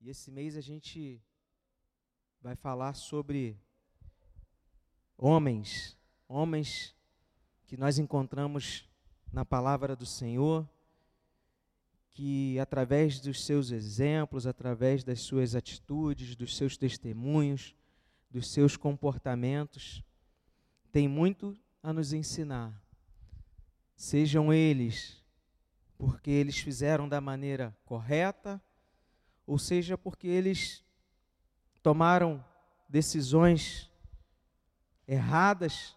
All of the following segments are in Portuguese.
E esse mês a gente vai falar sobre homens, homens que nós encontramos na palavra do Senhor, que através dos seus exemplos, através das suas atitudes, dos seus testemunhos, dos seus comportamentos, tem muito a nos ensinar. Sejam eles porque eles fizeram da maneira correta, ou seja, porque eles tomaram decisões erradas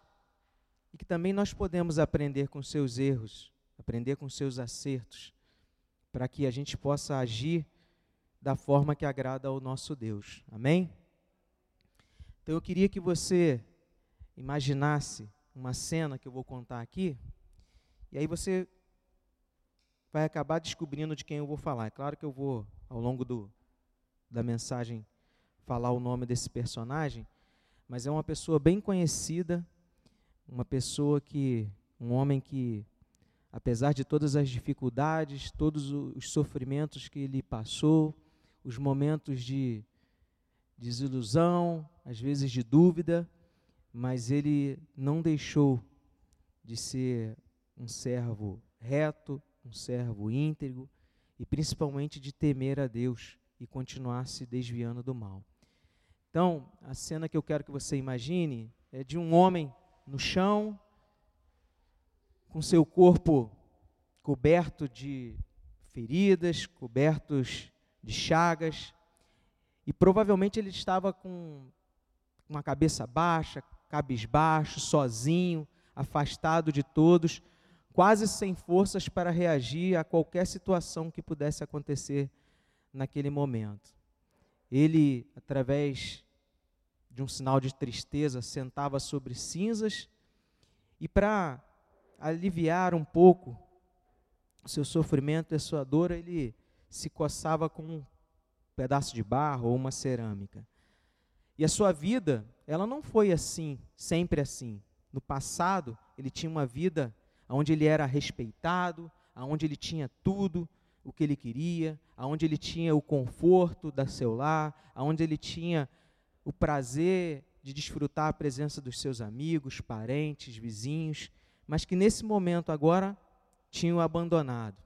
e que também nós podemos aprender com seus erros, aprender com seus acertos, para que a gente possa agir da forma que agrada ao nosso Deus. Amém? Então eu queria que você imaginasse uma cena que eu vou contar aqui, e aí você vai acabar descobrindo de quem eu vou falar. É claro que eu vou, ao longo do, da mensagem, falar o nome desse personagem, mas é uma pessoa bem conhecida, uma pessoa que, um homem que, apesar de todas as dificuldades, todos os sofrimentos que ele passou, os momentos de desilusão, às vezes de dúvida, mas ele não deixou de ser um servo reto, um servo íntegro e principalmente de temer a Deus e continuar se desviando do mal. Então, a cena que eu quero que você imagine é de um homem no chão, com seu corpo coberto de feridas, cobertos de chagas, e provavelmente ele estava com uma cabeça baixa, cabisbaixo, sozinho, afastado de todos, quase sem forças para reagir a qualquer situação que pudesse acontecer naquele momento. Ele, através de um sinal de tristeza, sentava sobre cinzas e, para aliviar um pouco o seu sofrimento e a sua dor, ele se coçava com um pedaço de barro ou uma cerâmica. E a sua vida, ela não foi assim, sempre assim. No passado, ele tinha uma vida onde ele era respeitado, onde ele tinha tudo o que ele queria, onde ele tinha o conforto da seu lar, onde ele tinha o prazer de desfrutar a presença dos seus amigos, parentes, vizinhos, mas que nesse momento agora tinham abandonado.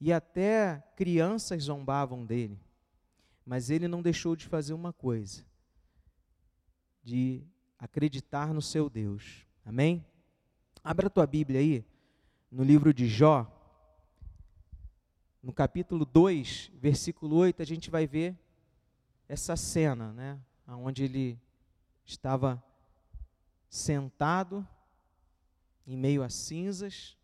E até crianças zombavam dele. Mas ele não deixou de fazer uma coisa: de acreditar no seu Deus. Amém? Abra a tua Bíblia aí, no livro de Jó, no capítulo 2, versículo 8, a gente vai ver essa cena, né? Onde ele estava sentado em meio a cinzas.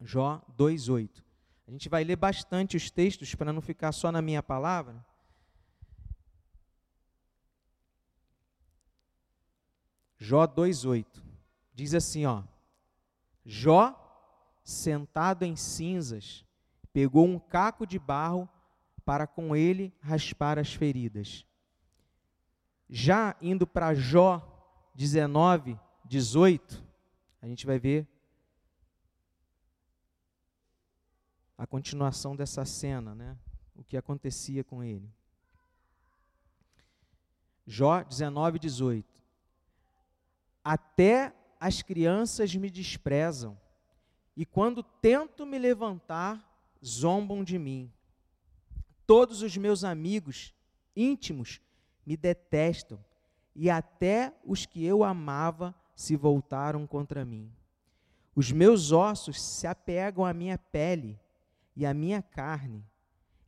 Jó 2:8. A gente vai ler bastante os textos para não ficar só na minha palavra. Jó 2:8. Diz assim, ó: Jó, sentado em cinzas, pegou um caco de barro para com ele raspar as feridas. Já indo para Jó 19, 18, a gente vai ver a continuação dessa cena, né? O que acontecia com ele. Jó 19, 18. Até as crianças me desprezam, e quando tento me levantar, zombam de mim. Todos os meus amigos íntimos me detestam, e até os que eu amava se voltaram contra mim. Os meus ossos se apegam à minha pele e à minha carne.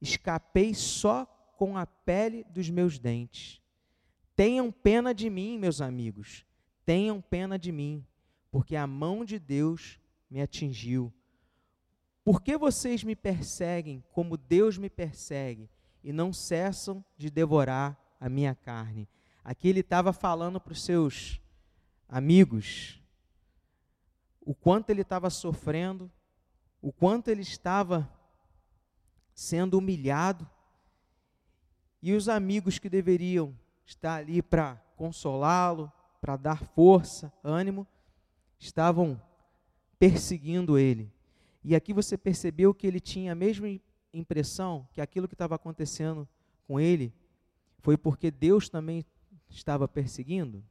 Escapei só com a pele dos meus dentes. Tenham pena de mim, meus amigos, tenham pena de mim, porque a mão de Deus me atingiu por que vocês me perseguem como Deus me persegue e não cessam de devorar a minha carne? Aqui ele estava falando para os seus amigos o quanto ele estava sofrendo, o quanto ele estava sendo humilhado, e os amigos que deveriam estar ali para consolá-lo, para dar força, ânimo, estavam perseguindo ele. E aqui você percebeu que ele tinha a mesma impressão que aquilo que estava acontecendo com ele foi porque Deus também estava perseguindo?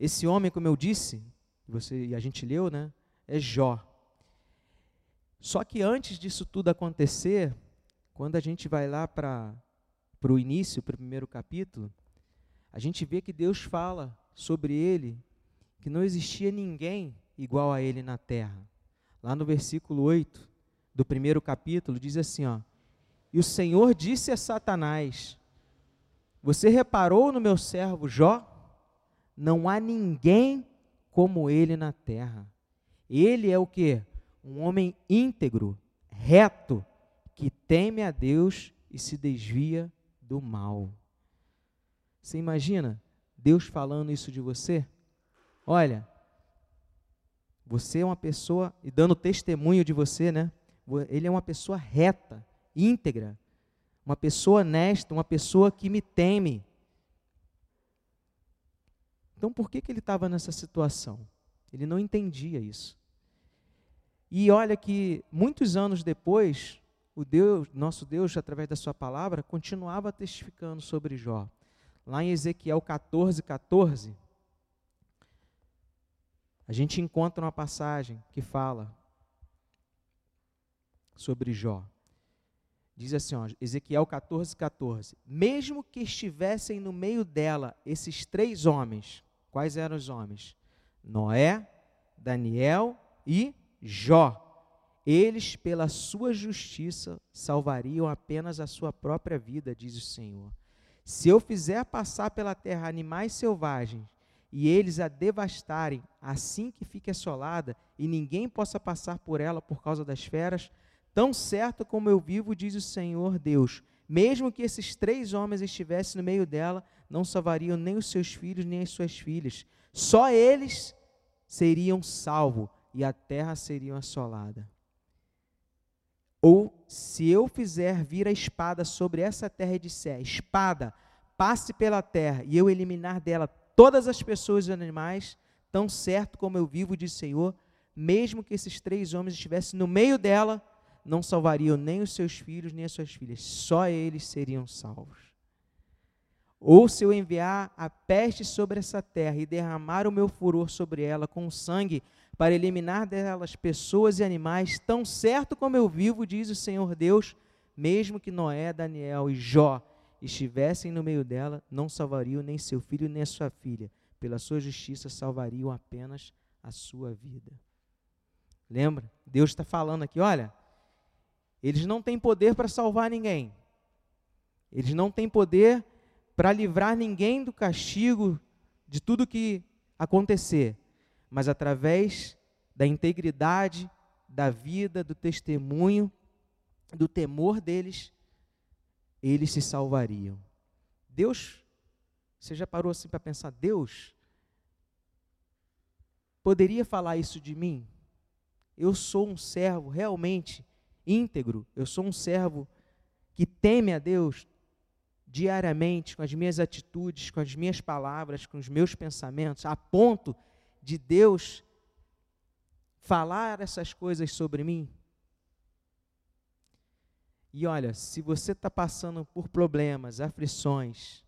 Esse homem, como eu disse, você e a gente leu, né, é Jó. Só que antes disso tudo acontecer, quando a gente vai lá para o início, para o primeiro capítulo, a gente vê que Deus fala sobre ele que não existia ninguém igual a ele na terra. Lá no versículo 8 do primeiro capítulo, diz assim: ó, E o Senhor disse a Satanás: Você reparou no meu servo Jó? Não há ninguém como ele na terra. Ele é o que? Um homem íntegro, reto, que teme a Deus e se desvia do mal. Você imagina Deus falando isso de você? Olha, você é uma pessoa, e dando testemunho de você, né? Ele é uma pessoa reta, íntegra, uma pessoa honesta, uma pessoa que me teme. Então, por que, que ele estava nessa situação? Ele não entendia isso. E olha que muitos anos depois, o Deus, nosso Deus, através da sua palavra, continuava testificando sobre Jó. Lá em Ezequiel 14, 14, a gente encontra uma passagem que fala sobre Jó. Diz assim, ó, Ezequiel 14, 14. Mesmo que estivessem no meio dela esses três homens, quais eram os homens? Noé, Daniel e Jó. Eles, pela sua justiça, salvariam apenas a sua própria vida, diz o Senhor. Se eu fizer passar pela terra animais selvagens e eles a devastarem assim que fique assolada e ninguém possa passar por ela por causa das feras, tão certo como eu vivo, diz o Senhor Deus, mesmo que esses três homens estivessem no meio dela, não salvariam nem os seus filhos nem as suas filhas. Só eles seriam salvos e a terra seria assolada. Ou se eu fizer vir a espada sobre essa terra e disser: Espada, passe pela terra, e eu eliminar dela todas as pessoas e animais, tão certo como eu vivo, o Senhor, mesmo que esses três homens estivessem no meio dela, não salvariam nem os seus filhos nem as suas filhas, só eles seriam salvos. Ou se eu enviar a peste sobre essa terra e derramar o meu furor sobre ela com sangue, para eliminar delas pessoas e animais, tão certo como eu vivo, diz o Senhor Deus, mesmo que Noé, Daniel e Jó estivessem no meio dela, não salvariam nem seu filho nem a sua filha. Pela sua justiça salvariam apenas a sua vida. Lembra? Deus está falando aqui, olha, eles não têm poder para salvar ninguém. Eles não têm poder para livrar ninguém do castigo de tudo que acontecer, mas através da integridade, da vida, do testemunho, do temor deles, eles se salvariam. Deus, você já parou assim para pensar, Deus poderia falar isso de mim? Eu sou um servo realmente íntegro, eu sou um servo que teme a Deus diariamente, com as minhas atitudes, com as minhas palavras, com os meus pensamentos, a ponto de Deus falar essas coisas sobre mim? E olha, se você está passando por problemas, aflições,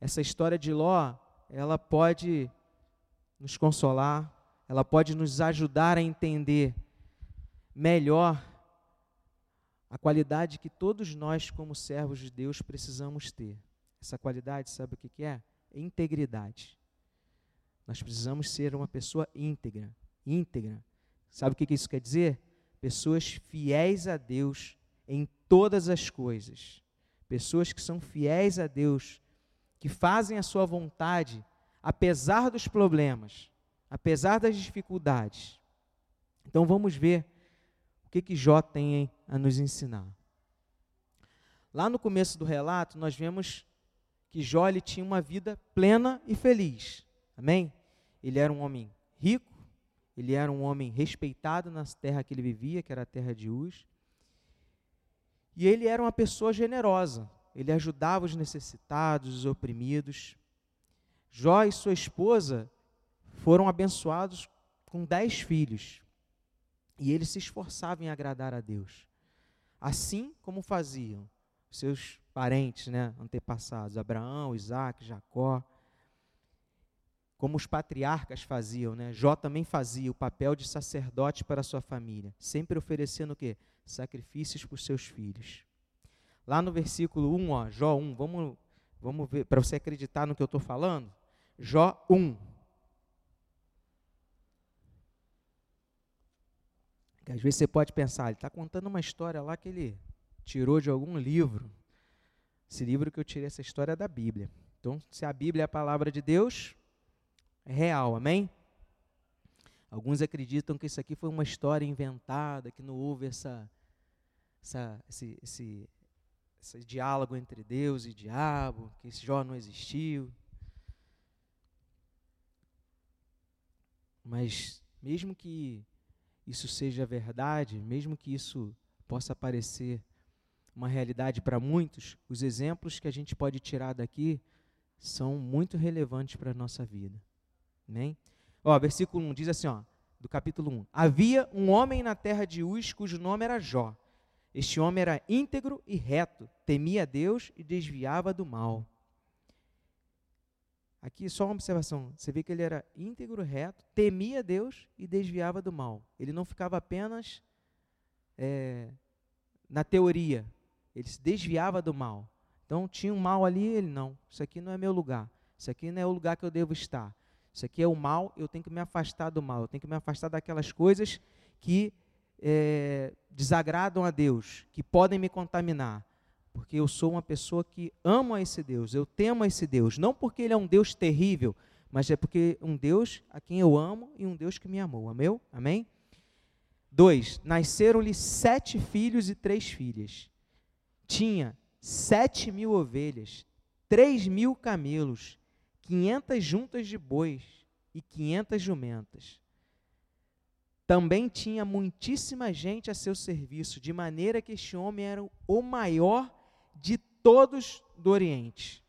essa história de Ló, ela pode nos consolar, ela pode nos ajudar a entender melhor a qualidade que todos nós, como servos de Deus, precisamos ter. Essa qualidade, sabe o que, que é? Integridade. Nós precisamos ser uma pessoa íntegra. Íntegra. Sabe o que, isso quer dizer? Pessoas fiéis a Deus em todas as coisas. Pessoas que são fiéis a Deus, que fazem a sua vontade, apesar dos problemas, apesar das dificuldades. Então vamos ver o que, que Jó tem a nos ensinar. Lá no começo do relato, nós vemos que Jó ele tinha uma vida plena e feliz. Amém? Ele era um homem rico, ele era um homem respeitado na terra que ele vivia, que era a terra de Uz. E ele era uma pessoa generosa. Ele ajudava os necessitados, os oprimidos. Jó e sua esposa foram abençoados com dez filhos. E ele se esforçava em agradar a Deus. assim como faziam seus parentes, né, antepassados, Abraão, Isaac, Jacó, como os patriarcas faziam, né? Jó também fazia o papel de sacerdote para sua família, sempre oferecendo o quê? Sacrifícios para os seus filhos. Lá no versículo 1, ó, Jó 1, vamos, vamos ver, para você acreditar no que eu estou falando. Jó 1. Que às vezes você pode pensar, ele está contando uma história lá que ele tirou de algum livro. Esse livro que eu tirei essa história é da Bíblia. Então, se a Bíblia é a palavra de Deus, real, amém? Alguns acreditam que isso aqui foi uma história inventada, que não houve essa, essa, esse, esse, esse diálogo entre Deus e diabo, que esse Jó não existiu. Mas, mesmo que isso seja verdade, mesmo que isso possa parecer uma realidade para muitos, os exemplos que a gente pode tirar daqui são muito relevantes para a nossa vida. Amém? Ó, versículo 1 diz assim, ó, do capítulo 1. Havia um homem na terra de Uz cujo nome era Jó. Este homem era íntegro e reto, temia Deus e desviava do mal. Aqui só uma observação. Você vê que ele era íntegro, reto, temia Deus e desviava do mal. Ele não ficava apenas é, na teoria. Ele se desviava do mal. Então tinha um mal ali, ele não. Isso aqui não é meu lugar. Isso aqui não é o lugar que eu devo estar. Isso aqui é o mal, eu tenho que me afastar do mal. Eu tenho que me afastar daquelas coisas que é, desagradam a Deus, que podem me contaminar porque eu sou uma pessoa que ama esse Deus, eu temo a esse Deus, não porque ele é um Deus terrível, mas é porque um Deus a quem eu amo e um Deus que me amou. Amém? Amém? Dois, nasceram-lhe sete filhos e três filhas. Tinha sete mil ovelhas, três mil camelos, quinhentas juntas de bois e quinhentas jumentas. Também tinha muitíssima gente a seu serviço, de maneira que este homem era o maior de todos do Oriente.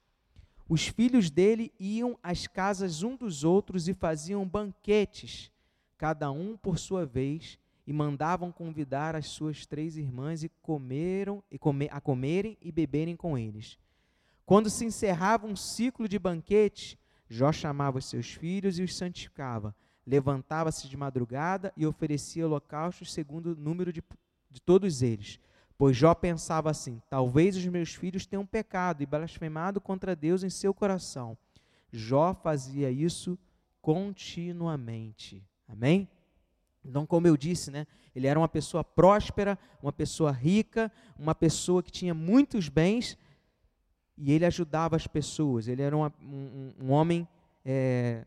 Os filhos dele iam às casas um dos outros e faziam banquetes, cada um por sua vez, e mandavam convidar as suas três irmãs e comeram e come, a comerem e beberem com eles. Quando se encerrava um ciclo de banquetes, Jó chamava os seus filhos e os santificava. Levantava-se de madrugada e oferecia holocaustos segundo o número de, de todos eles Pois Jó pensava assim: talvez os meus filhos tenham pecado e blasfemado contra Deus em seu coração. Jó fazia isso continuamente. Amém? Então, como eu disse, né, ele era uma pessoa próspera, uma pessoa rica, uma pessoa que tinha muitos bens e ele ajudava as pessoas. Ele era uma, um, um, homem é,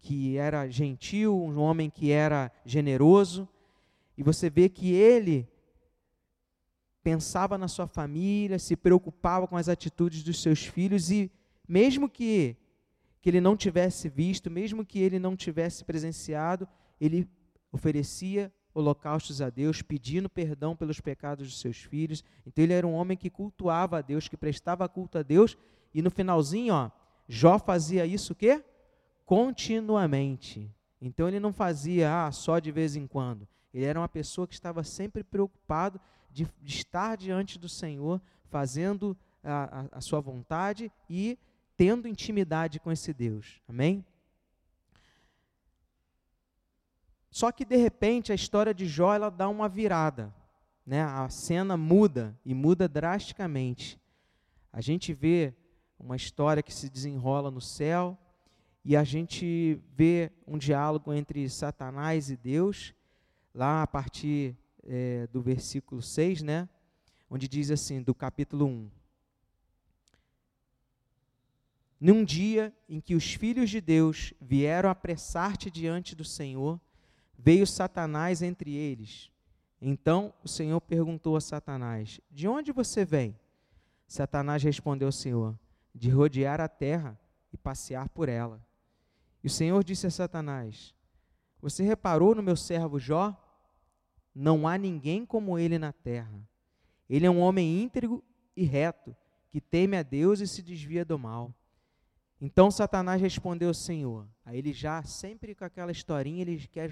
que era gentil, um homem que era generoso. E você vê que ele pensava na sua família, se preocupava com as atitudes dos seus filhos e mesmo que que ele não tivesse visto, mesmo que ele não tivesse presenciado, ele oferecia holocaustos a Deus, pedindo perdão pelos pecados dos seus filhos. Então ele era um homem que cultuava a Deus, que prestava culto a Deus, e no finalzinho, ó, Jó fazia isso o quê? Continuamente. Então ele não fazia ah, só de vez em quando. Ele era uma pessoa que estava sempre preocupado de, de estar diante do Senhor, fazendo a, a, a sua vontade e tendo intimidade com esse Deus. Amém? Só que de repente a história de Jó ela dá uma virada, né? A cena muda e muda drasticamente. A gente vê uma história que se desenrola no céu e a gente vê um diálogo entre Satanás e Deus lá a partir é, do versículo 6, né? Onde diz assim, do capítulo 1. Num dia em que os filhos de Deus vieram apressar-te diante do Senhor, veio Satanás entre eles. Então o Senhor perguntou a Satanás: De onde você vem? Satanás respondeu ao Senhor: De rodear a terra e passear por ela. E o Senhor disse a Satanás: Você reparou no meu servo Jó? Não há ninguém como ele na terra. Ele é um homem íntegro e reto, que teme a Deus e se desvia do mal. Então Satanás respondeu ao Senhor. Aí ele já, sempre com aquela historinha, ele quer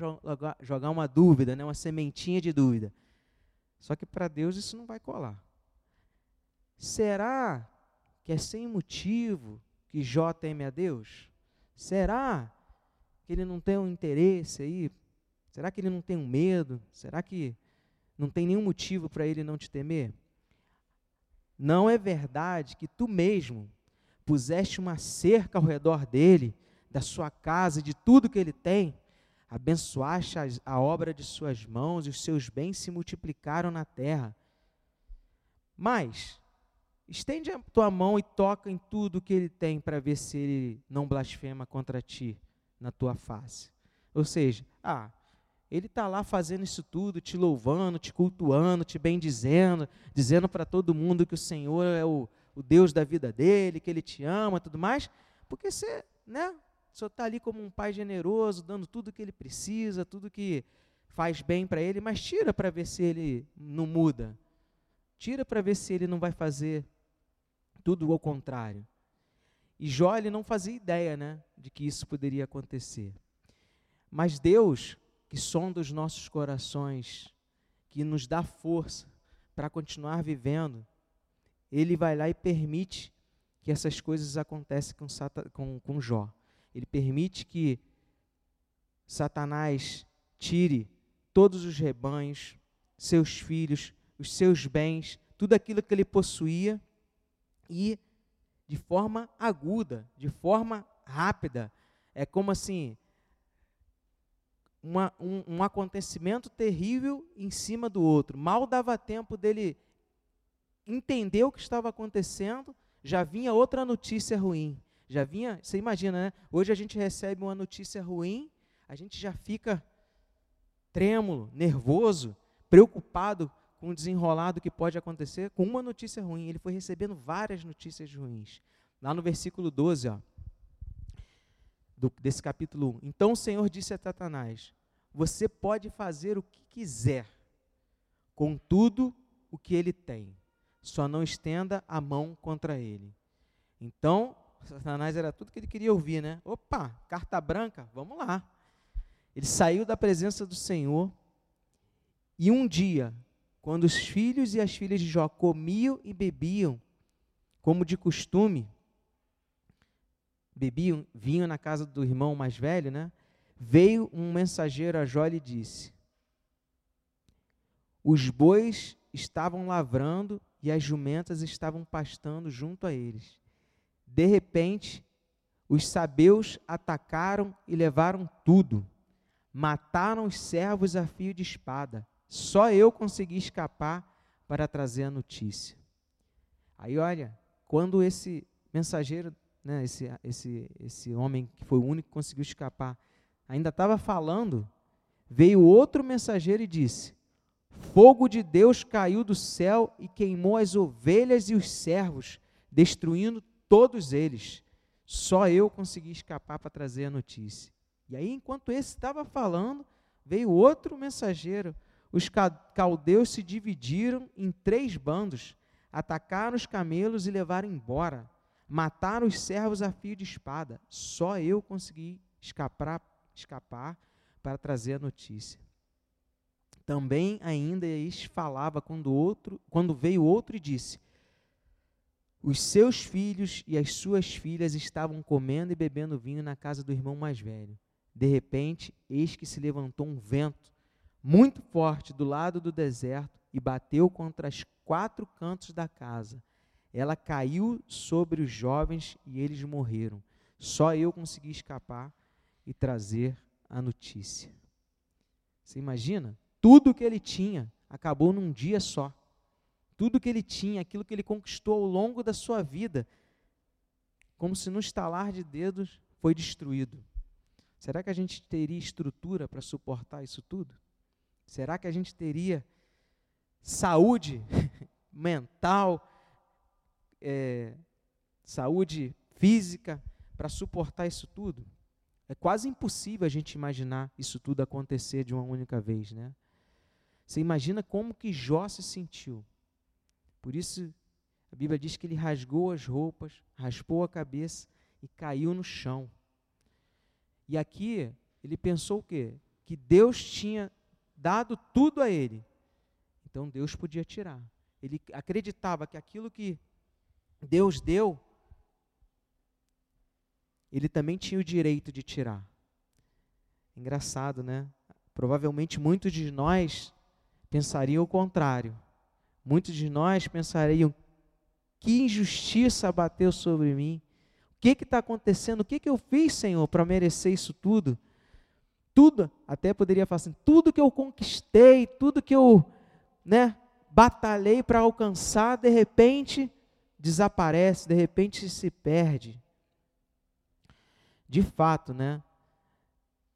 jogar uma dúvida, né? uma sementinha de dúvida. Só que para Deus isso não vai colar. Será que é sem motivo que Jó teme a Deus? Será que ele não tem um interesse aí? Será que ele não tem um medo? Será que não tem nenhum motivo para ele não te temer? Não é verdade que tu mesmo puseste uma cerca ao redor dele, da sua casa, de tudo que ele tem? Abençoaste a obra de suas mãos e os seus bens se multiplicaram na terra. Mas, estende a tua mão e toca em tudo que ele tem para ver se ele não blasfema contra ti na tua face. Ou seja, ah, ele está lá fazendo isso tudo, te louvando, te cultuando, te bendizendo, dizendo para todo mundo que o Senhor é o, o Deus da vida dele, que ele te ama tudo mais, porque você, né, senhor está ali como um pai generoso, dando tudo que ele precisa, tudo que faz bem para ele, mas tira para ver se ele não muda. Tira para ver se ele não vai fazer tudo ao contrário. E Jó ele não fazia ideia, né, de que isso poderia acontecer. Mas Deus, que sonda os nossos corações, que nos dá força para continuar vivendo, ele vai lá e permite que essas coisas aconteçam com, com, com Jó ele permite que Satanás tire todos os rebanhos, seus filhos, os seus bens, tudo aquilo que ele possuía e de forma aguda, de forma rápida. É como assim, uma, um, um, acontecimento terrível em cima do outro. Mal dava tempo dele entender o que estava acontecendo, já vinha outra notícia ruim. Já vinha, você imagina, né? Hoje a gente recebe uma notícia ruim, a gente já fica trêmulo, nervoso, preocupado com o desenrolado que pode acontecer com uma notícia ruim. Ele foi recebendo várias notícias ruins. Lá no versículo 12, ó, do, desse capítulo 1. Então o Senhor disse a Satanás: Você pode fazer o que quiser com tudo o que ele tem, só não estenda a mão contra ele. Então Satanás era tudo que ele queria ouvir, né? Opa, carta branca, vamos lá. Ele saiu da presença do Senhor e um dia, quando os filhos e as filhas de Jó comiam e bebiam, como de costume, bebiam, vinham na casa do irmão mais velho, né? Veio um mensageiro a Jó e disse: Os bois estavam lavrando e as jumentas estavam pastando junto a eles. De repente, os sabeus atacaram e levaram tudo. Mataram os servos a fio de espada. Só eu consegui escapar para trazer a notícia. Aí, olha, quando esse mensageiro, né, esse, esse, esse homem que foi o único que conseguiu escapar, ainda estava falando, veio outro mensageiro e disse: Fogo de Deus caiu do céu e queimou as ovelhas e os servos, destruindo todos eles. Só eu consegui escapar para trazer a notícia. E aí, enquanto esse estava falando, veio outro mensageiro. Os caldeus se dividiram em três bandos, atacaram os camelos e levaram embora. Mataram os servos a fio de espada. Só eu consegui escapar, escapar para trazer a notícia. Também ainda eis falava quando outro, quando veio outro e disse: os seus filhos e as suas filhas estavam comendo e bebendo vinho na casa do irmão mais velho. De repente, eis que se levantou um vento muito forte do lado do deserto e bateu contra os quatro cantos da casa. Ela caiu sobre os jovens e eles morreram. Só eu consegui escapar e trazer a notícia. Você imagina? Tudo que ele tinha acabou num dia só tudo que ele tinha, aquilo que ele conquistou ao longo da sua vida, como se no estalar de dedos foi destruído. Será que a gente teria estrutura para suportar isso tudo? Será que a gente teria saúde mental, é, saúde física para suportar isso tudo? É quase impossível a gente imaginar isso tudo acontecer de uma única vez, né? Você imagina como que Jó se sentiu por isso, a Bíblia diz que ele rasgou as roupas, raspou a cabeça e caiu no chão. E aqui, ele pensou o quê? Que Deus tinha dado tudo a ele. Então Deus podia tirar. Ele acreditava que aquilo que Deus deu, ele também tinha o direito de tirar. Engraçado, né? Provavelmente muitos de nós pensariam o contrário. Muitos de nós pensariam: que injustiça bateu sobre mim? O que está acontecendo? O que, que eu fiz, Senhor, para merecer isso tudo? Tudo, até poderia falar assim: tudo que eu conquistei, tudo que eu né, batalhei para alcançar, de repente desaparece, de repente se perde. De fato, né?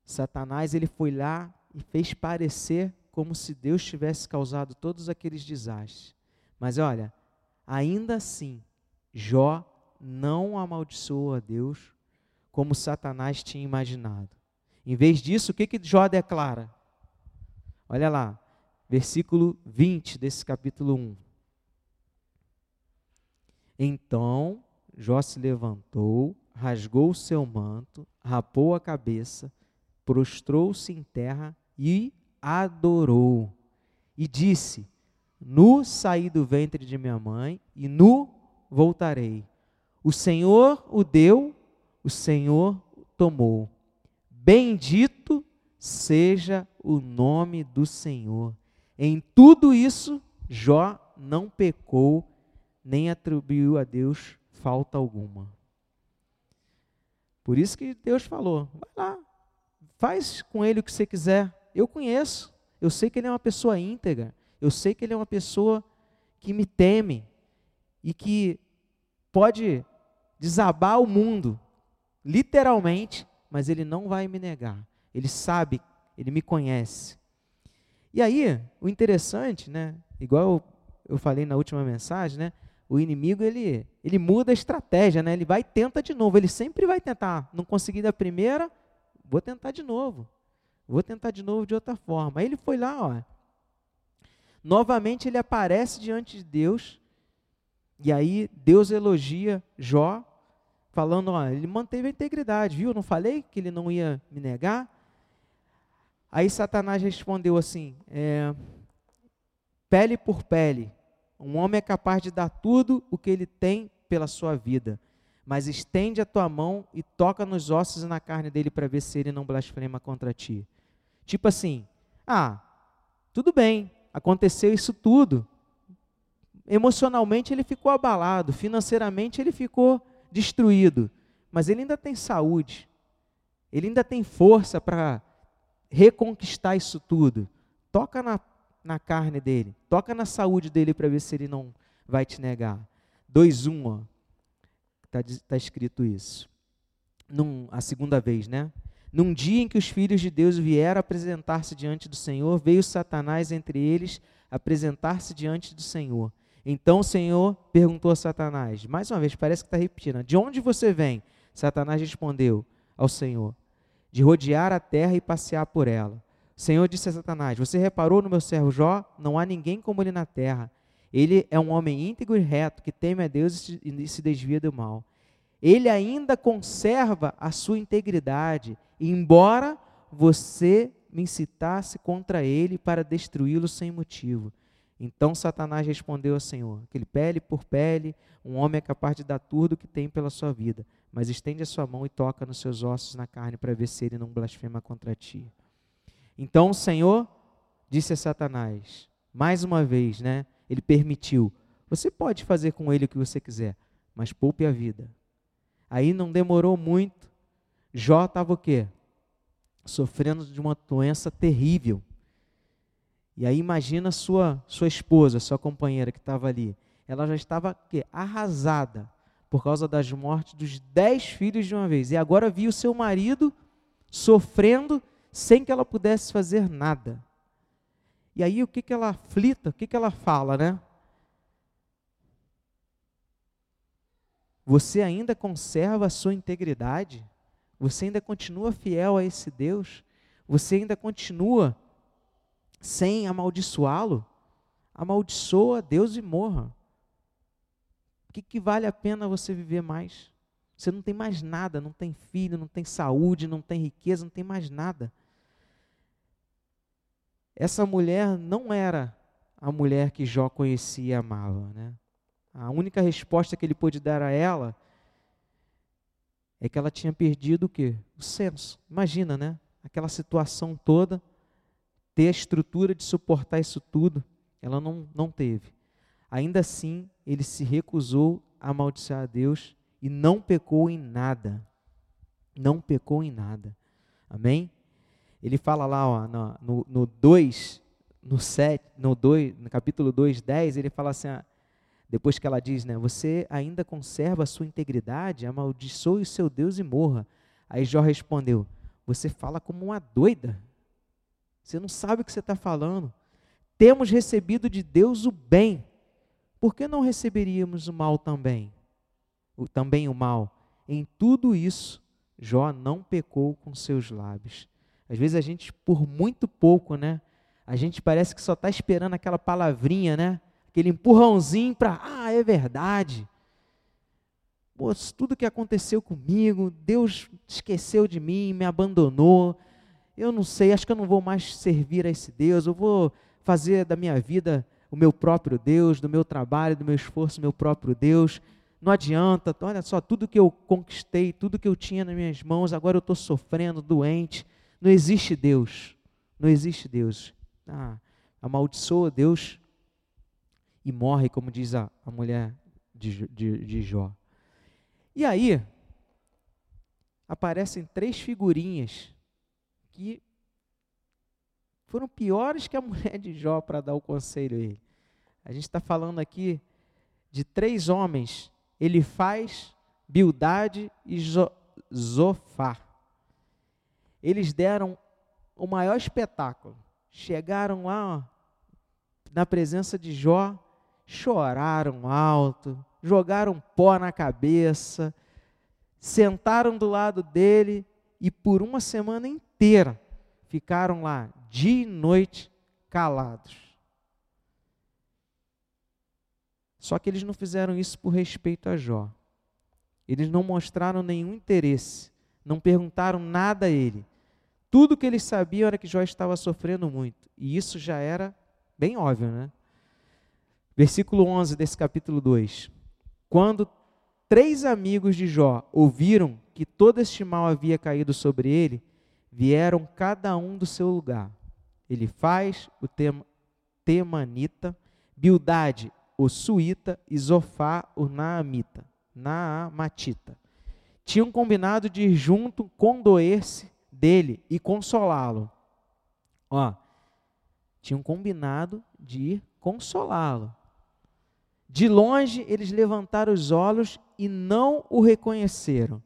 Satanás ele foi lá e fez parecer como se Deus tivesse causado todos aqueles desastres. Mas olha, ainda assim, Jó não amaldiçoou a Deus como Satanás tinha imaginado. Em vez disso, o que, que Jó declara? Olha lá, versículo 20 desse capítulo 1. Então Jó se levantou, rasgou o seu manto, rapou a cabeça, prostrou-se em terra e adorou. E disse: Nu saí do ventre de minha mãe e nu voltarei. O Senhor o deu, o Senhor o tomou. Bendito seja o nome do Senhor. Em tudo isso, Jó não pecou, nem atribuiu a Deus falta alguma. Por isso que Deus falou: vai lá, faz com ele o que você quiser. Eu conheço, eu sei que ele é uma pessoa íntegra, eu sei que ele é uma pessoa que me teme e que pode desabar o mundo, literalmente, mas ele não vai me negar. Ele sabe, ele me conhece. E aí, o interessante, né, igual eu, eu falei na última mensagem, né, o inimigo ele, ele muda a estratégia, né? Ele vai e tenta de novo. Ele sempre vai tentar. Não conseguir da primeira, vou tentar de novo. Vou tentar de novo de outra forma. Aí ele foi lá, ó. Novamente ele aparece diante de Deus. E aí Deus elogia Jó, falando, ó, ele manteve a integridade, viu? Não falei que ele não ia me negar? Aí Satanás respondeu assim: é, pele por pele, um homem é capaz de dar tudo o que ele tem pela sua vida, mas estende a tua mão e toca nos ossos e na carne dele para ver se ele não blasfema contra ti. Tipo assim, ah, tudo bem, aconteceu isso tudo. Emocionalmente ele ficou abalado, financeiramente ele ficou destruído, mas ele ainda tem saúde, ele ainda tem força para reconquistar isso tudo. Toca na, na carne dele, toca na saúde dele para ver se ele não vai te negar. 2:1, ó. Está tá escrito isso. Num, a segunda vez, né? Num dia em que os filhos de Deus vieram apresentar-se diante do Senhor, veio Satanás entre eles apresentar-se diante do Senhor. Então o Senhor perguntou a Satanás, mais uma vez, parece que está repetindo: De onde você vem? Satanás respondeu ao Senhor: de rodear a terra e passear por ela. O Senhor disse a Satanás: Você reparou no meu servo Jó? Não há ninguém como ele na terra. Ele é um homem íntegro e reto, que teme a Deus e se desvia do mal. Ele ainda conserva a sua integridade, embora você me incitasse contra ele para destruí-lo sem motivo. Então Satanás respondeu ao Senhor: Aquele pele por pele, um homem é capaz de dar tudo o que tem pela sua vida mas estende a sua mão e toca nos seus ossos na carne para ver se ele não blasfema contra ti. Então o Senhor disse a Satanás, mais uma vez, né? Ele permitiu. Você pode fazer com ele o que você quiser, mas poupe a vida. Aí não demorou muito. Jó estava o quê? Sofrendo de uma doença terrível. E aí imagina sua sua esposa, sua companheira que estava ali. Ela já estava quê? arrasada por causa das mortes dos dez filhos de uma vez. E agora viu seu marido sofrendo sem que ela pudesse fazer nada. E aí o que, que ela aflita, o que, que ela fala, né? Você ainda conserva a sua integridade? Você ainda continua fiel a esse Deus? Você ainda continua sem amaldiçoá-lo? Amaldiçoa Deus e morra que, que vale a pena você viver mais? Você não tem mais nada, não tem filho, não tem saúde, não tem riqueza, não tem mais nada. Essa mulher não era a mulher que Jó conhecia e amava. Né? A única resposta que ele pôde dar a ela é que ela tinha perdido o quê? O senso. Imagina, né? Aquela situação toda, ter a estrutura de suportar isso tudo, ela não, não teve. Ainda assim, ele se recusou a amaldiçoar a Deus e não pecou em nada. Não pecou em nada. Amém? Ele fala lá ó, no 2, no, 7, no, 2, no capítulo 2, 10, ele fala assim: ah, depois que ela diz, né, você ainda conserva a sua integridade, amaldiçoe o seu Deus e morra. Aí Jó respondeu: Você fala como uma doida. Você não sabe o que você está falando. Temos recebido de Deus o bem. Por que não receberíamos o mal também? O, também o mal. Em tudo isso, Jó não pecou com seus lábios. Às vezes a gente, por muito pouco, né? A gente parece que só está esperando aquela palavrinha, né? Aquele empurrãozinho para, ah, é verdade. Pô, tudo que aconteceu comigo, Deus esqueceu de mim, me abandonou. Eu não sei, acho que eu não vou mais servir a esse Deus. Eu vou fazer da minha vida o meu próprio Deus, do meu trabalho, do meu esforço, meu próprio Deus. Não adianta, olha só, tudo que eu conquistei, tudo que eu tinha nas minhas mãos, agora eu estou sofrendo, doente. Não existe Deus. Não existe Deus. Ah, amaldiçoa Deus e morre, como diz a, a mulher de, de, de Jó. E aí, aparecem três figurinhas que foram piores que a mulher de Jó para dar o conselho a ele. A gente está falando aqui de três homens, ele faz Bildade e Zofar. Eles deram o maior espetáculo. Chegaram lá ó, na presença de Jó, choraram alto, jogaram pó na cabeça, sentaram do lado dele e por uma semana inteira ficaram lá, dia e noite, calados. Só que eles não fizeram isso por respeito a Jó. Eles não mostraram nenhum interesse, não perguntaram nada a ele. Tudo que eles sabiam era que Jó estava sofrendo muito. E isso já era bem óbvio, né? Versículo 11 desse capítulo 2. Quando três amigos de Jó ouviram que todo este mal havia caído sobre ele, vieram cada um do seu lugar. Ele faz o Temanita, Bildade, o Suíta e Zofá, o Naamita, Naamatita. Tinham combinado de ir junto, condoer-se dele e consolá-lo. Ó, tinham combinado de ir consolá-lo. De longe eles levantaram os olhos e não o reconheceram.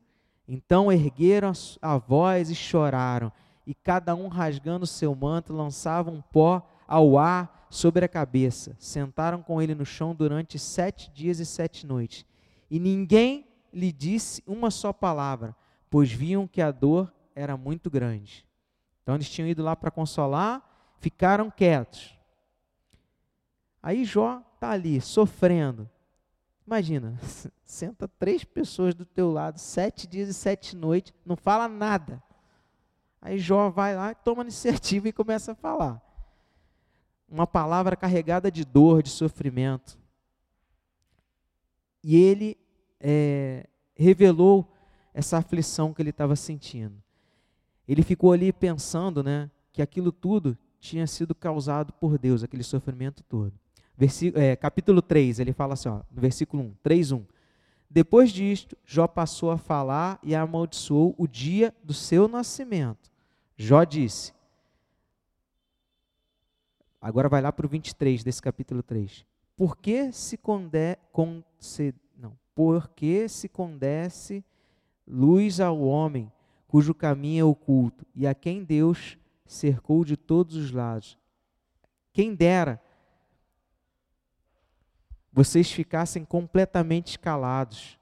Então ergueram a voz e choraram, e cada um rasgando seu manto lançava um pó ao ar sobre a cabeça. Sentaram com ele no chão durante sete dias e sete noites. E ninguém lhe disse uma só palavra, pois viam que a dor era muito grande. Então eles tinham ido lá para consolar, ficaram quietos. Aí Jó está ali, sofrendo. Imagina, senta três pessoas do teu lado, sete dias e sete noites, não fala nada. Aí Jó vai lá, toma iniciativa e começa a falar. Uma palavra carregada de dor, de sofrimento. E ele é, revelou essa aflição que ele estava sentindo. Ele ficou ali pensando né, que aquilo tudo tinha sido causado por Deus, aquele sofrimento todo é, capítulo 3, ele fala assim, ó, no versículo 1, 3, 1. Depois disto, Jó passou a falar e amaldiçoou o dia do seu nascimento. Jó disse, agora vai lá para o 23 desse capítulo 3. Por que se conde, concede, não, por que se condesse luz ao homem cujo caminho é oculto e a quem Deus cercou de todos os lados? Quem dera vocês ficassem completamente calados,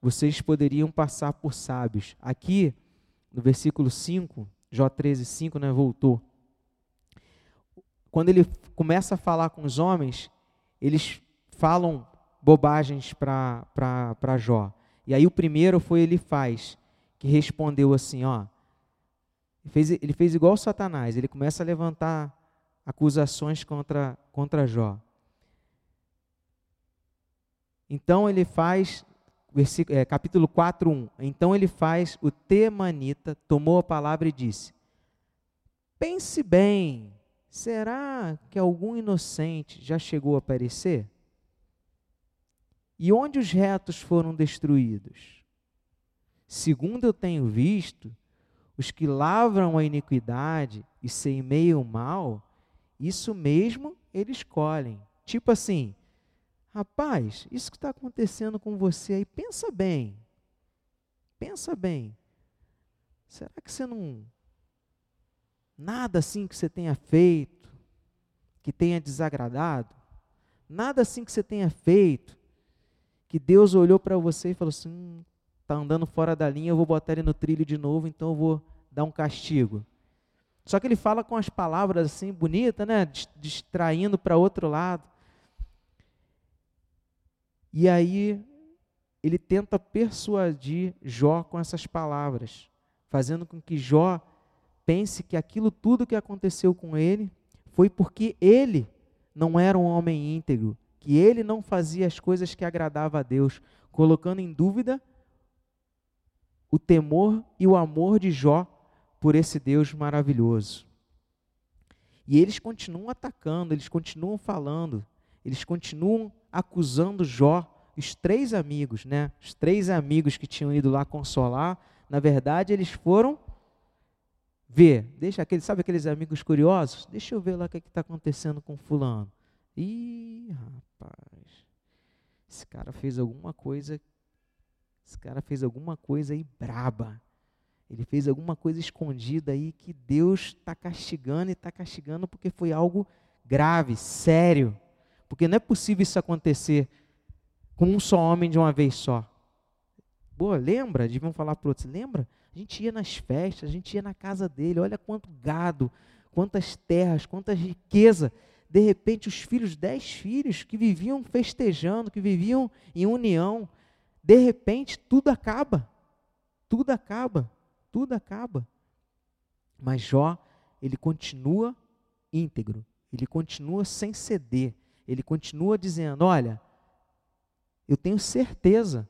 vocês poderiam passar por sábios. Aqui, no versículo 5, Jó 13, 5, né, voltou. Quando ele começa a falar com os homens, eles falam bobagens para Jó. E aí o primeiro foi ele faz, que respondeu assim, ó. Ele fez, ele fez igual Satanás, ele começa a levantar acusações contra, contra Jó. Então ele faz, é, capítulo 4, 1. Então ele faz, o Temanita tomou a palavra e disse: Pense bem, será que algum inocente já chegou a aparecer? E onde os retos foram destruídos? Segundo eu tenho visto, os que lavram a iniquidade e seimeiam o mal, isso mesmo eles colhem. Tipo assim, rapaz, isso que está acontecendo com você aí, pensa bem. Pensa bem. Será que você não. Nada assim que você tenha feito, que tenha desagradado? Nada assim que você tenha feito, que Deus olhou para você e falou assim: hum, tá andando fora da linha, eu vou botar ele no trilho de novo, então eu vou dar um castigo. Só que ele fala com as palavras assim bonitas, né, distraindo para outro lado. E aí ele tenta persuadir Jó com essas palavras, fazendo com que Jó pense que aquilo tudo que aconteceu com ele foi porque ele não era um homem íntegro, que ele não fazia as coisas que agradava a Deus, colocando em dúvida o temor e o amor de Jó por esse Deus maravilhoso. E eles continuam atacando, eles continuam falando, eles continuam acusando Jó, os três amigos, né? Os três amigos que tinham ido lá consolar, na verdade, eles foram ver. Deixa aquele, sabe aqueles amigos curiosos? Deixa eu ver lá o que é está acontecendo com fulano. Ih, rapaz, esse cara fez alguma coisa, esse cara fez alguma coisa aí braba. Ele fez alguma coisa escondida aí que Deus está castigando e está castigando porque foi algo grave, sério. Porque não é possível isso acontecer com um só homem de uma vez só. Boa, lembra? Deviam falar para outros. Lembra? A gente ia nas festas, a gente ia na casa dele. Olha quanto gado, quantas terras, quanta riqueza. De repente, os filhos, dez filhos que viviam festejando, que viviam em união, de repente, tudo acaba. Tudo acaba tudo acaba. Mas Jó, ele continua íntegro, ele continua sem ceder, ele continua dizendo: Olha, eu tenho certeza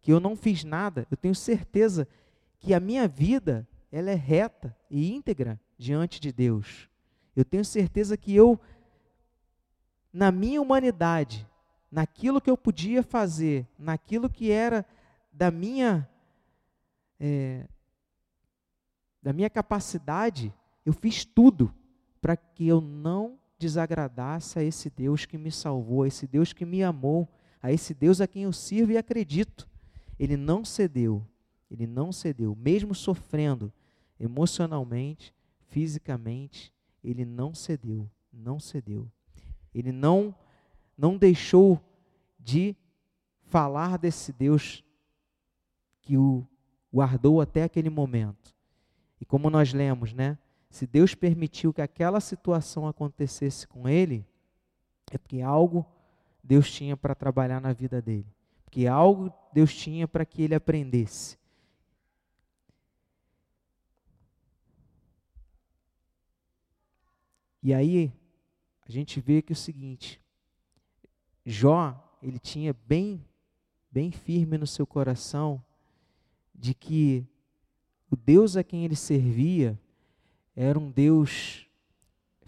que eu não fiz nada, eu tenho certeza que a minha vida ela é reta e íntegra diante de Deus. Eu tenho certeza que eu, na minha humanidade, naquilo que eu podia fazer, naquilo que era da minha é, da minha capacidade, eu fiz tudo para que eu não desagradasse a esse Deus que me salvou, a esse Deus que me amou, a esse Deus a quem eu sirvo e acredito. Ele não cedeu, ele não cedeu, mesmo sofrendo emocionalmente, fisicamente, ele não cedeu, não cedeu. Ele não não deixou de falar desse Deus que o guardou até aquele momento. E como nós lemos, né? Se Deus permitiu que aquela situação acontecesse com ele, é porque algo Deus tinha para trabalhar na vida dele. Porque algo Deus tinha para que ele aprendesse. E aí, a gente vê que é o seguinte, Jó, ele tinha bem, bem firme no seu coração de que o Deus a quem ele servia era um Deus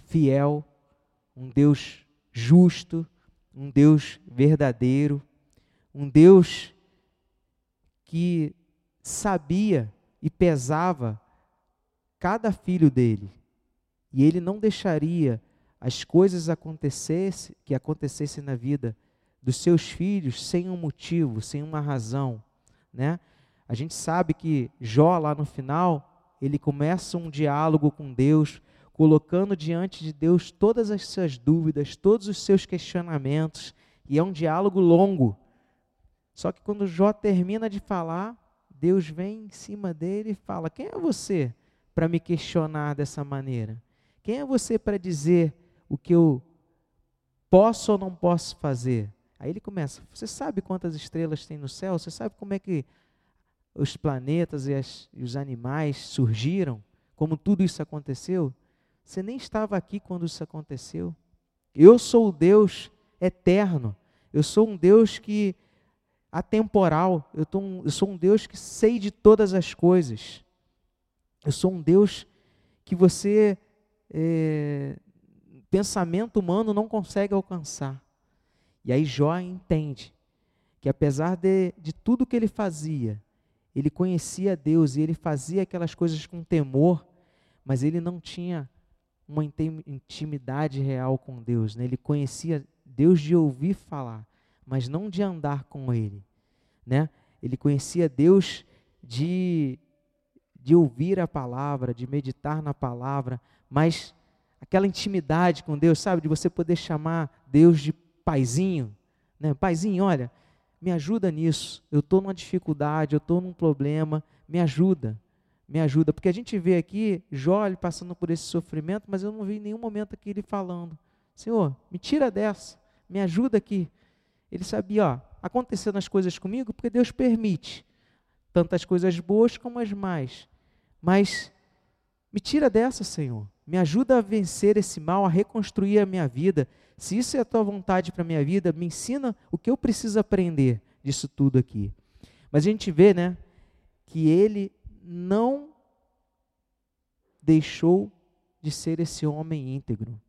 fiel, um Deus justo, um Deus verdadeiro, um Deus que sabia e pesava cada filho dele. E ele não deixaria as coisas acontecesse, que acontecessem na vida dos seus filhos sem um motivo, sem uma razão, né? A gente sabe que Jó, lá no final, ele começa um diálogo com Deus, colocando diante de Deus todas as suas dúvidas, todos os seus questionamentos, e é um diálogo longo. Só que quando Jó termina de falar, Deus vem em cima dele e fala: Quem é você para me questionar dessa maneira? Quem é você para dizer o que eu posso ou não posso fazer? Aí ele começa: Você sabe quantas estrelas tem no céu? Você sabe como é que os planetas e, as, e os animais surgiram, como tudo isso aconteceu, Você nem estava aqui quando isso aconteceu. Eu sou o Deus eterno. Eu sou um Deus que atemporal. Eu, um, eu sou um Deus que sei de todas as coisas. Eu sou um Deus que você, é, pensamento humano, não consegue alcançar. E aí Jó entende que apesar de, de tudo que ele fazia, ele conhecia Deus e ele fazia aquelas coisas com temor, mas ele não tinha uma intimidade real com Deus. Né? Ele conhecia Deus de ouvir falar, mas não de andar com Ele. Né? Ele conhecia Deus de, de ouvir a palavra, de meditar na palavra, mas aquela intimidade com Deus, sabe? De você poder chamar Deus de paizinho. Né? Paizinho, olha, me ajuda nisso. Eu estou numa dificuldade, eu estou num problema, me ajuda, me ajuda. Porque a gente vê aqui Jó passando por esse sofrimento, mas eu não vi em nenhum momento aqui ele falando: Senhor, me tira dessa, me ajuda aqui. Ele sabia, ó, acontecendo as coisas comigo porque Deus permite, tantas coisas boas como as mais. Mas me tira dessa, Senhor. Me ajuda a vencer esse mal, a reconstruir a minha vida. Se isso é a tua vontade para a minha vida, me ensina o que eu preciso aprender disso tudo aqui. Mas a gente vê, né, que ele não deixou de ser esse homem íntegro.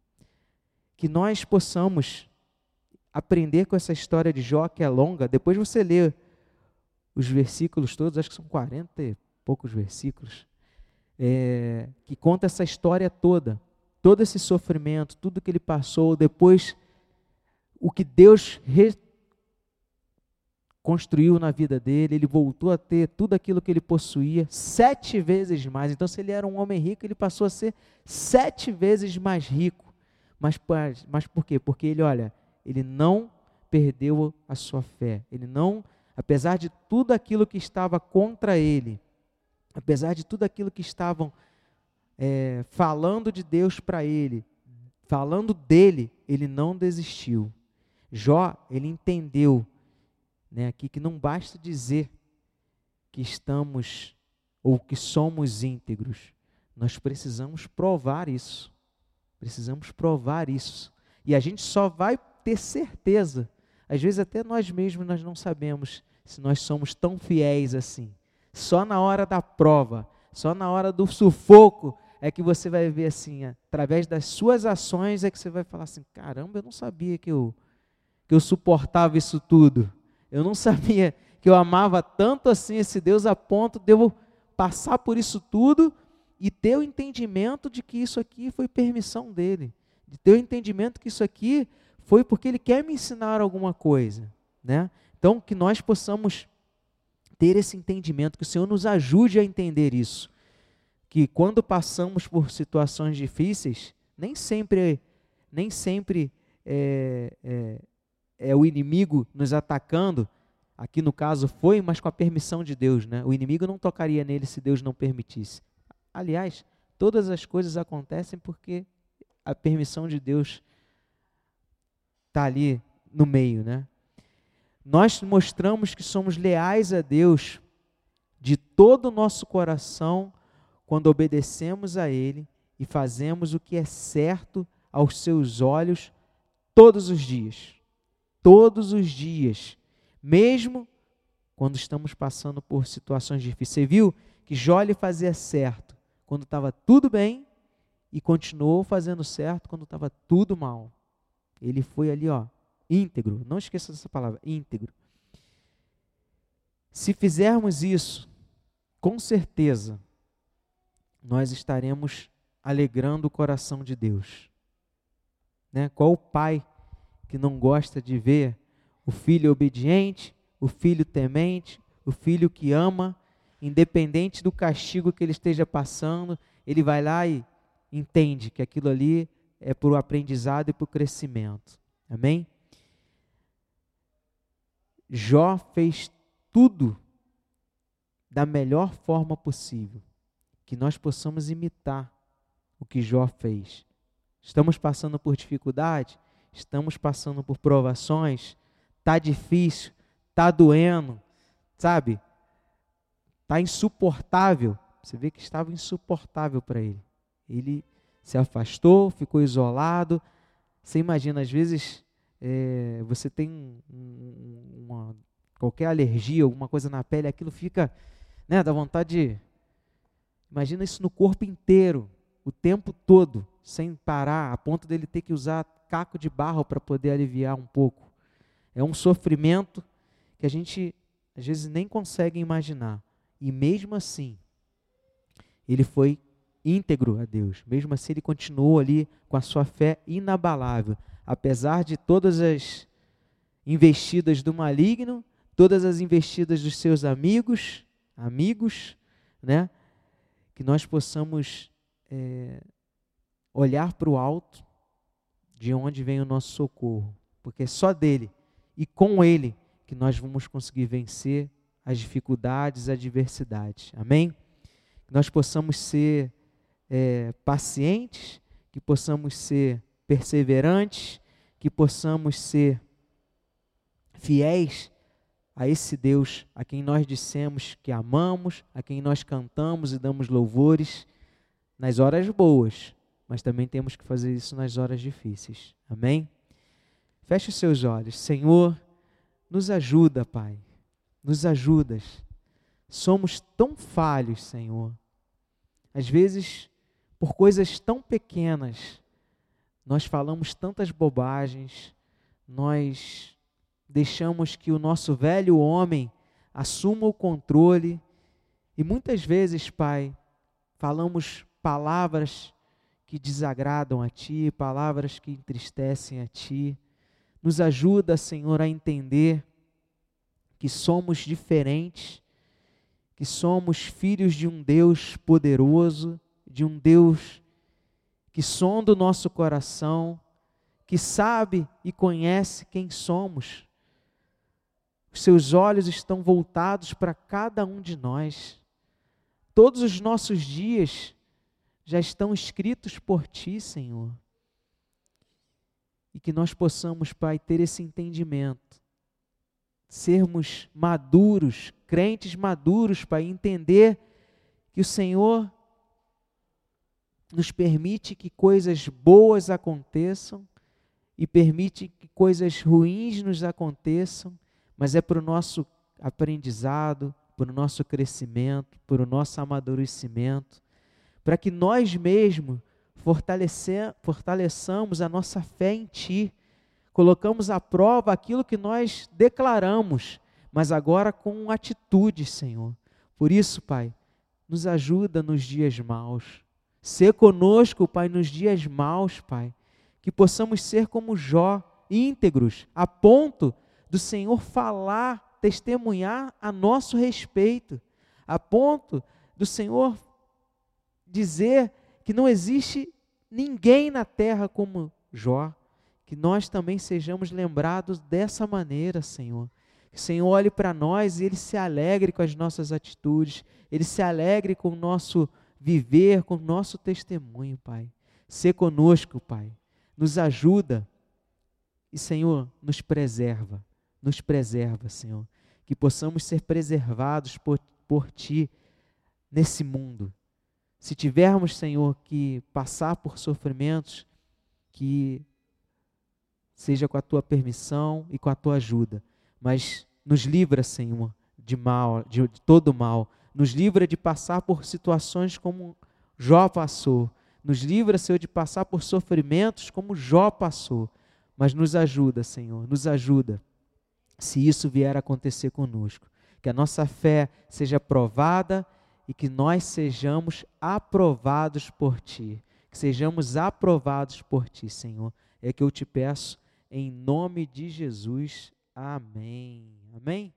Que nós possamos aprender com essa história de Jó, que é longa. Depois você lê os versículos todos, acho que são 40 e poucos versículos, é, que conta essa história toda todo esse sofrimento, tudo que ele passou, depois o que Deus construiu na vida dele, ele voltou a ter tudo aquilo que ele possuía, sete vezes mais. Então, se ele era um homem rico, ele passou a ser sete vezes mais rico. Mas, mas por quê? Porque ele, olha, ele não perdeu a sua fé. Ele não, apesar de tudo aquilo que estava contra ele, apesar de tudo aquilo que estavam é, falando de Deus para ele, falando dele, ele não desistiu. Jó, ele entendeu né, aqui que não basta dizer que estamos ou que somos íntegros, nós precisamos provar isso. Precisamos provar isso. E a gente só vai ter certeza. Às vezes até nós mesmos nós não sabemos se nós somos tão fiéis assim. Só na hora da prova, só na hora do sufoco é que você vai ver assim, através das suas ações é que você vai falar assim, caramba, eu não sabia que eu que eu suportava isso tudo. Eu não sabia que eu amava tanto assim esse Deus a ponto de eu passar por isso tudo e ter o entendimento de que isso aqui foi permissão dele, de ter o entendimento que isso aqui foi porque ele quer me ensinar alguma coisa, né? Então que nós possamos ter esse entendimento, que o Senhor nos ajude a entender isso que quando passamos por situações difíceis, nem sempre, nem sempre é, é, é, o inimigo nos atacando. Aqui no caso foi, mas com a permissão de Deus, né? O inimigo não tocaria nele se Deus não permitisse. Aliás, todas as coisas acontecem porque a permissão de Deus está ali no meio, né? Nós mostramos que somos leais a Deus de todo o nosso coração quando obedecemos a Ele e fazemos o que é certo aos seus olhos todos os dias. Todos os dias. Mesmo quando estamos passando por situações difíceis. Você viu que Jó lhe fazia certo quando estava tudo bem e continuou fazendo certo quando estava tudo mal. Ele foi ali, ó, íntegro. Não esqueça dessa palavra, íntegro. Se fizermos isso, com certeza nós estaremos alegrando o coração de Deus. Né? Qual o pai que não gosta de ver o filho obediente, o filho temente, o filho que ama, independente do castigo que ele esteja passando, ele vai lá e entende que aquilo ali é para o aprendizado e para o crescimento. Amém? Jó fez tudo da melhor forma possível que nós possamos imitar o que Jó fez. Estamos passando por dificuldade, estamos passando por provações, tá difícil, tá doendo, sabe? Tá insuportável. Você vê que estava insuportável para ele. Ele se afastou, ficou isolado. Você imagina, às vezes, é, você tem uma, qualquer alergia, alguma coisa na pele, aquilo fica, né, dá vontade de... Imagina isso no corpo inteiro, o tempo todo, sem parar, a ponto dele ter que usar caco de barro para poder aliviar um pouco. É um sofrimento que a gente às vezes nem consegue imaginar. E mesmo assim, ele foi íntegro a Deus. Mesmo assim, ele continuou ali com a sua fé inabalável, apesar de todas as investidas do maligno, todas as investidas dos seus amigos, amigos, né? Que nós possamos é, olhar para o alto, de onde vem o nosso socorro, porque é só dele e com ele que nós vamos conseguir vencer as dificuldades, as adversidades. Amém? Que nós possamos ser é, pacientes, que possamos ser perseverantes, que possamos ser fiéis a esse Deus a quem nós dissemos que amamos, a quem nós cantamos e damos louvores nas horas boas, mas também temos que fazer isso nas horas difíceis. Amém? Feche os seus olhos. Senhor, nos ajuda, Pai. Nos ajudas. Somos tão falhos, Senhor. Às vezes, por coisas tão pequenas, nós falamos tantas bobagens, nós deixamos que o nosso velho homem assuma o controle e muitas vezes, Pai, falamos palavras que desagradam a Ti, palavras que entristecem a Ti. Nos ajuda, Senhor, a entender que somos diferentes, que somos filhos de um Deus poderoso, de um Deus que sonda o nosso coração, que sabe e conhece quem somos. Os seus olhos estão voltados para cada um de nós. Todos os nossos dias já estão escritos por ti, Senhor e que nós possamos, Pai, ter esse entendimento, sermos maduros, crentes maduros, Pai, entender que o Senhor nos permite que coisas boas aconteçam e permite que coisas ruins nos aconteçam, mas é para o nosso aprendizado, para o nosso crescimento, para o nosso amadurecimento, para que nós mesmos fortaleçamos a nossa fé em Ti, colocamos à prova aquilo que nós declaramos, mas agora com atitude, Senhor. Por isso, Pai, nos ajuda nos dias maus. Ser conosco, Pai, nos dias maus, Pai. Que possamos ser como Jó, íntegros, a ponto do Senhor falar, testemunhar a nosso respeito, a ponto do Senhor dizer que não existe ninguém na terra como Jó. Que nós também sejamos lembrados dessa maneira, Senhor. Que o Senhor olhe para nós e Ele se alegre com as nossas atitudes, Ele se alegre com o nosso viver, com o nosso testemunho, Pai. Ser conosco, Pai. Nos ajuda e, Senhor, nos preserva. Nos preserva, Senhor. Que possamos ser preservados por, por Ti nesse mundo se tivermos, Senhor, que passar por sofrimentos, que seja com a tua permissão e com a tua ajuda, mas nos livra, Senhor, de mal, de, de todo mal. Nos livra de passar por situações como Jó passou. Nos livra, Senhor, de passar por sofrimentos como Jó passou. Mas nos ajuda, Senhor, nos ajuda, se isso vier a acontecer conosco. Que a nossa fé seja provada e que nós sejamos aprovados por Ti. Que sejamos aprovados por Ti, Senhor. É que eu te peço em nome de Jesus. Amém. Amém.